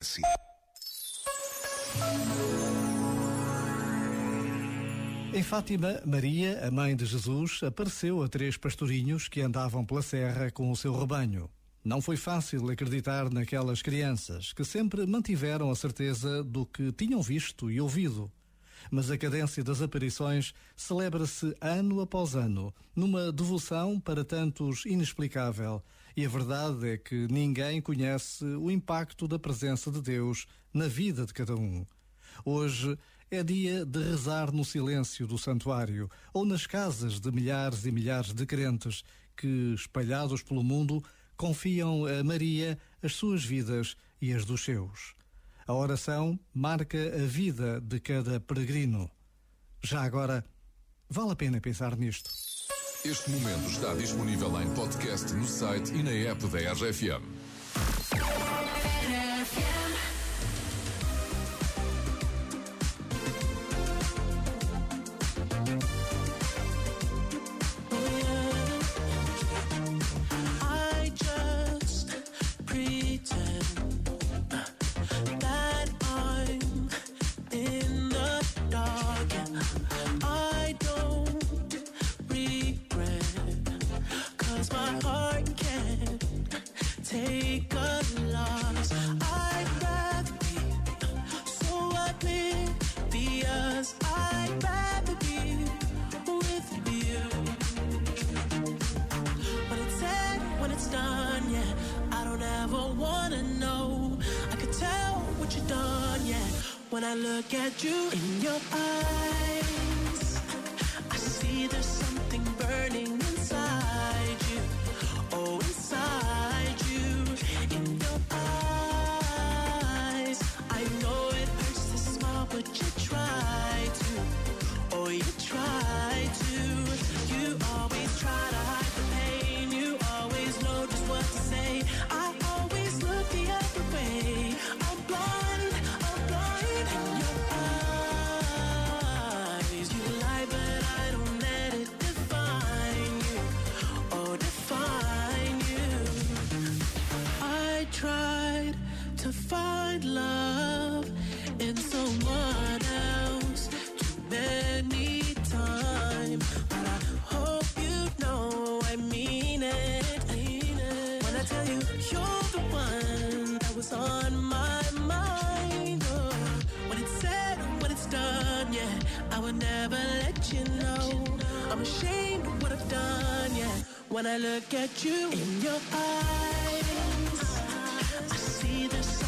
Sim. Em Fátima, Maria, a mãe de Jesus, apareceu a três pastorinhos que andavam pela serra com o seu rebanho. Não foi fácil acreditar naquelas crianças que sempre mantiveram a certeza do que tinham visto e ouvido. Mas a cadência das aparições celebra-se ano após ano, numa devoção para tantos inexplicável. E a verdade é que ninguém conhece o impacto da presença de Deus na vida de cada um. Hoje é dia de rezar no silêncio do santuário ou nas casas de milhares e milhares de crentes que, espalhados pelo mundo, confiam a Maria as suas vidas e as dos seus. A oração marca a vida de cada peregrino. Já agora, vale a pena pensar nisto. Este momento está disponível em podcast no site e na app da RFM. Cause my heart can't take a loss. I'd rather be so oblivious. I'd rather be with you. When it's said, when it's done, yeah. I don't ever wanna know. I could tell what you've done, yeah. When I look at you in your eyes, I see there's something mean it. When I tell you you're the one that was on my mind, oh, when it's said, when it's done, yeah, I would never let you know. I'm ashamed of what I've done, yeah. When I look at you in your eyes, I see there's something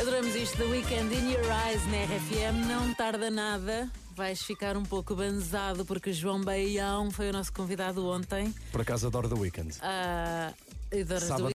Adoramos isto da Weekend in Your Eyes na RFM. Não tarda nada. Vais ficar um pouco banzado porque João Baião foi o nosso convidado ontem. Por acaso adoro The Weeknd. Ah, Adoras Sábado